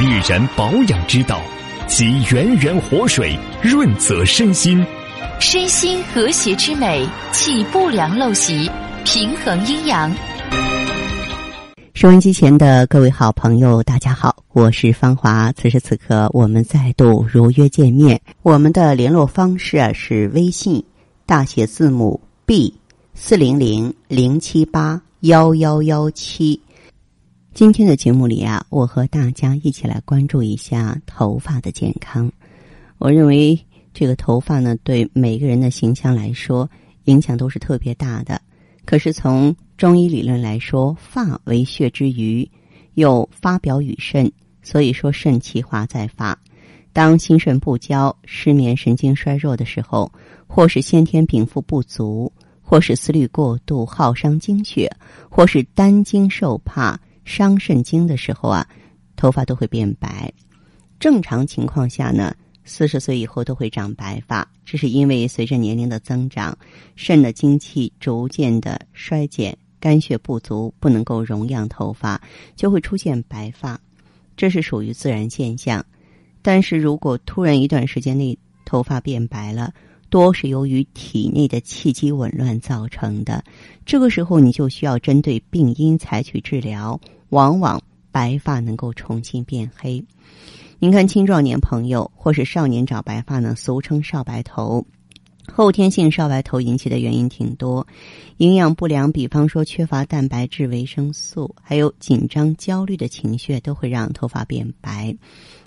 丽人保养之道，集源源活水润泽身心，身心和谐之美，气不良陋习，平衡阴阳。收音机前的各位好朋友，大家好，我是芳华。此时此刻，我们再度如约见面。我们的联络方式啊是微信大写字母 B 四零零零七八幺幺幺七。今天的节目里啊，我和大家一起来关注一下头发的健康。我认为这个头发呢，对每个人的形象来说，影响都是特别大的。可是从中医理论来说，发为血之余，又发表于肾，所以说肾气化在发。当心肾不交、失眠、神经衰弱的时候，或是先天禀赋不足，或是思虑过度耗伤精血，或是担惊受怕伤肾经的时候啊，头发都会变白。正常情况下呢？四十岁以后都会长白发，这是因为随着年龄的增长，肾的精气逐渐的衰减，肝血不足，不能够容养头发，就会出现白发，这是属于自然现象。但是如果突然一段时间内头发变白了，多是由于体内的气机紊乱造成的，这个时候你就需要针对病因采取治疗，往往白发能够重新变黑。您看，青壮年朋友或是少年长白发呢，俗称少白头。后天性少白头引起的原因挺多，营养不良，比方说缺乏蛋白质、维生素，还有紧张、焦虑的情绪都会让头发变白。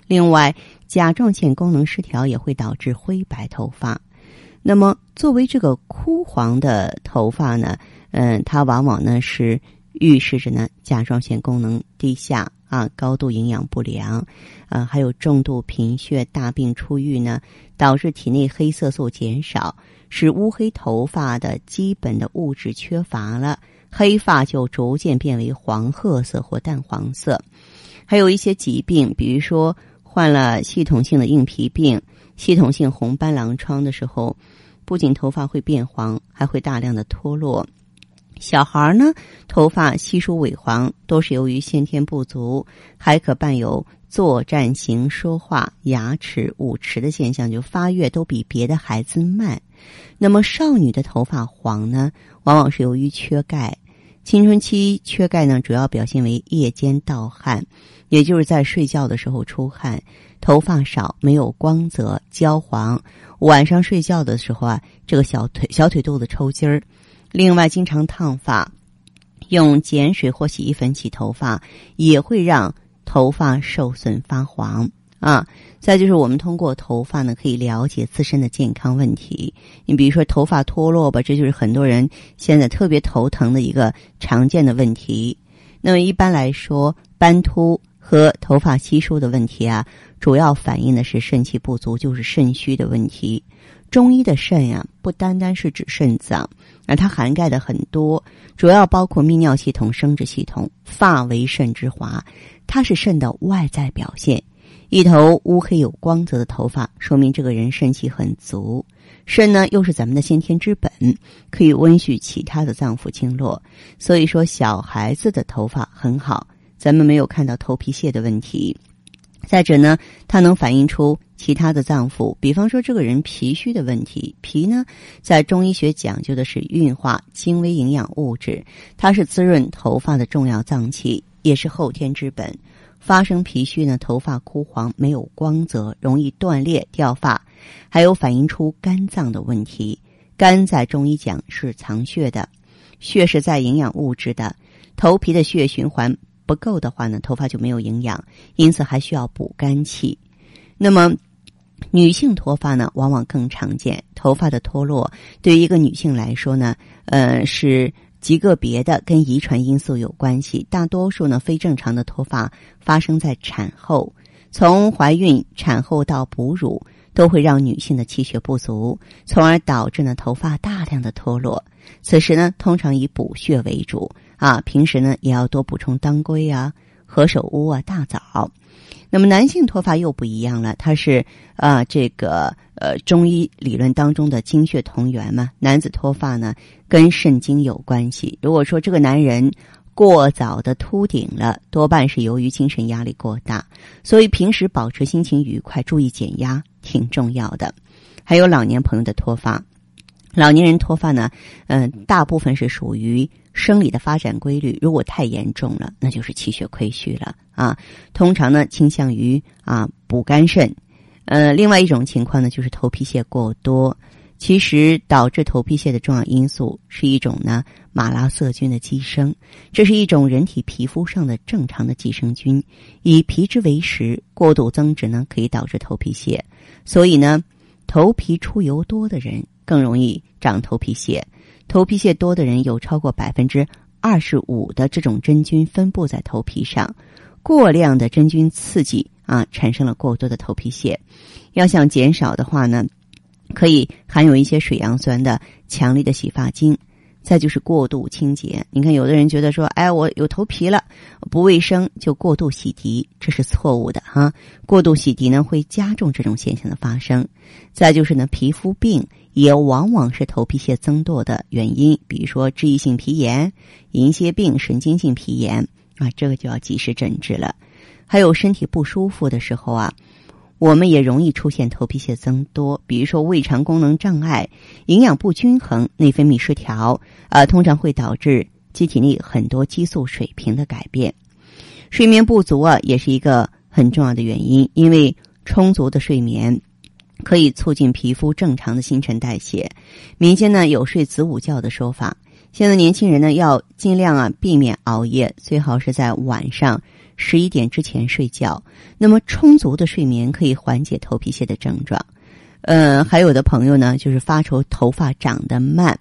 另外，甲状腺功能失调也会导致灰白头发。那么，作为这个枯黄的头发呢，嗯，它往往呢是预示着呢甲状腺功能低下。啊，高度营养不良，啊，还有重度贫血、大病初愈呢，导致体内黑色素减少，使乌黑头发的基本的物质缺乏了，黑发就逐渐变为黄褐色或淡黄色。还有一些疾病，比如说患了系统性的硬皮病、系统性红斑狼疮的时候，不仅头发会变黄，还会大量的脱落。小孩呢，头发稀疏萎黄，都是由于先天不足，还可伴有坐、站、行、说话、牙齿、五齿的现象，就发育都比别的孩子慢。那么少女的头发黄呢，往往是由于缺钙。青春期缺钙呢，主要表现为夜间盗汗，也就是在睡觉的时候出汗，头发少，没有光泽，焦黄。晚上睡觉的时候啊，这个小腿小腿肚子抽筋儿。另外，经常烫发，用碱水或洗衣粉洗头发，也会让头发受损发黄啊。再就是，我们通过头发呢，可以了解自身的健康问题。你比如说，头发脱落吧，这就是很多人现在特别头疼的一个常见的问题。那么，一般来说，斑秃和头发稀疏的问题啊，主要反映的是肾气不足，就是肾虚的问题。中医的肾呀，不单单是指肾脏，而它涵盖的很多，主要包括泌尿系统、生殖系统。发为肾之华，它是肾的外在表现。一头乌黑有光泽的头发，说明这个人肾气很足。肾呢，又是咱们的先天之本，可以温煦其他的脏腑经络。所以说，小孩子的头发很好，咱们没有看到头皮屑的问题。再者呢，它能反映出其他的脏腑，比方说这个人脾虚的问题。脾呢，在中医学讲究的是运化精微营养物质，它是滋润头发的重要脏器，也是后天之本。发生脾虚呢，头发枯黄，没有光泽，容易断裂掉发，还有反映出肝脏的问题。肝在中医讲是藏血的，血是在营养物质的，头皮的血液循环。不够的话呢，头发就没有营养，因此还需要补肝气。那么，女性脱发呢，往往更常见。头发的脱落对于一个女性来说呢，呃，是极个别的，跟遗传因素有关系。大多数呢，非正常的脱发发生在产后，从怀孕、产后到哺乳，都会让女性的气血不足，从而导致呢头发大量的脱落。此时呢，通常以补血为主。啊，平时呢也要多补充当归啊、何首乌啊、大枣。那么男性脱发又不一样了，它是啊这个呃中医理论当中的精血同源嘛。男子脱发呢跟肾经有关系。如果说这个男人过早的秃顶了，多半是由于精神压力过大。所以平时保持心情愉快，注意减压，挺重要的。还有老年朋友的脱发，老年人脱发呢，嗯，大部分是属于生理的发展规律。如果太严重了，那就是气血亏虚了啊。通常呢，倾向于啊补肝肾。呃，另外一种情况呢，就是头皮屑过多。其实导致头皮屑的重要因素是一种呢马拉色菌的寄生，这是一种人体皮肤上的正常的寄生菌，以皮脂为食，过度增殖呢可以导致头皮屑。所以呢，头皮出油多的人更容易长头皮屑。头皮屑多的人有超过百分之二十五的这种真菌分布在头皮上，过量的真菌刺激啊，产生了过多的头皮屑。要想减少的话呢？可以含有一些水杨酸的强力的洗发精，再就是过度清洁。你看，有的人觉得说，哎，我有头皮了，不卫生就过度洗涤，这是错误的哈。过度洗涤呢，会加重这种现象的发生。再就是呢，皮肤病也往往是头皮屑增多的原因，比如说脂溢性皮炎、银屑病、神经性皮炎啊，这个就要及时诊治了。还有身体不舒服的时候啊。我们也容易出现头皮屑增多，比如说胃肠功能障碍、营养不均衡、内分泌失调，啊，通常会导致机体内很多激素水平的改变。睡眠不足啊，也是一个很重要的原因，因为充足的睡眠可以促进皮肤正常的新陈代谢。民间呢有睡子午觉的说法，现在年轻人呢要尽量啊避免熬夜，最好是在晚上。十一点之前睡觉，那么充足的睡眠可以缓解头皮屑的症状。呃，还有的朋友呢，就是发愁头发长得慢，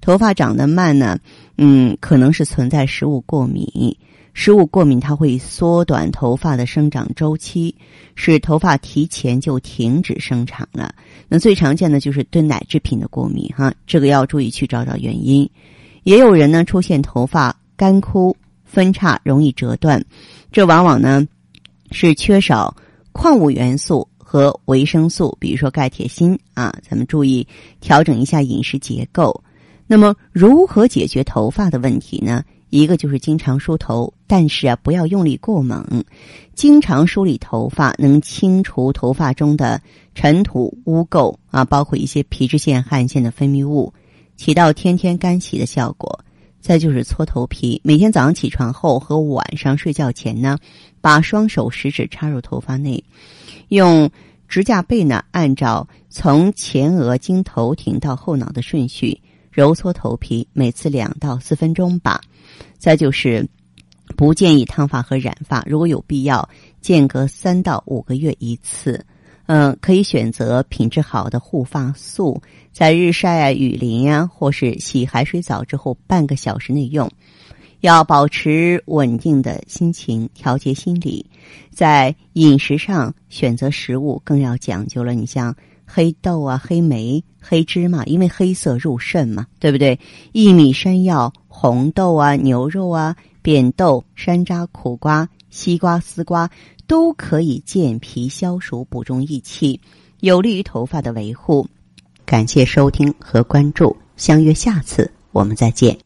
头发长得慢呢，嗯，可能是存在食物过敏。食物过敏它会缩短头发的生长周期，使头发提前就停止生长了。那最常见的就是对奶制品的过敏，哈，这个要注意去找找原因。也有人呢出现头发干枯。分叉容易折断，这往往呢是缺少矿物元素和维生素，比如说钙、铁、锌啊。咱们注意调整一下饮食结构。那么，如何解决头发的问题呢？一个就是经常梳头，但是啊，不要用力过猛。经常梳理头发，能清除头发中的尘土、污垢啊，包括一些皮脂腺、汗腺的分泌物，起到天天干洗的效果。再就是搓头皮，每天早上起床后和晚上睡觉前呢，把双手食指插入头发内，用指甲背呢按照从前额经头顶到后脑的顺序揉搓头皮，每次两到四分钟吧。再就是不建议烫发和染发，如果有必要，间隔三到五个月一次。嗯，可以选择品质好的护发素，在日晒啊、雨淋呀，或是洗海水澡之后半个小时内用。要保持稳定的心情，调节心理。在饮食上选择食物更要讲究了。你像黑豆啊、黑莓、黑芝麻，因为黑色入肾嘛，对不对？薏米、山药、红豆啊、牛肉啊、扁豆、山楂、苦瓜、西瓜、丝瓜。都可以健脾消暑、补中益气，有利于头发的维护。感谢收听和关注，相约下次我们再见。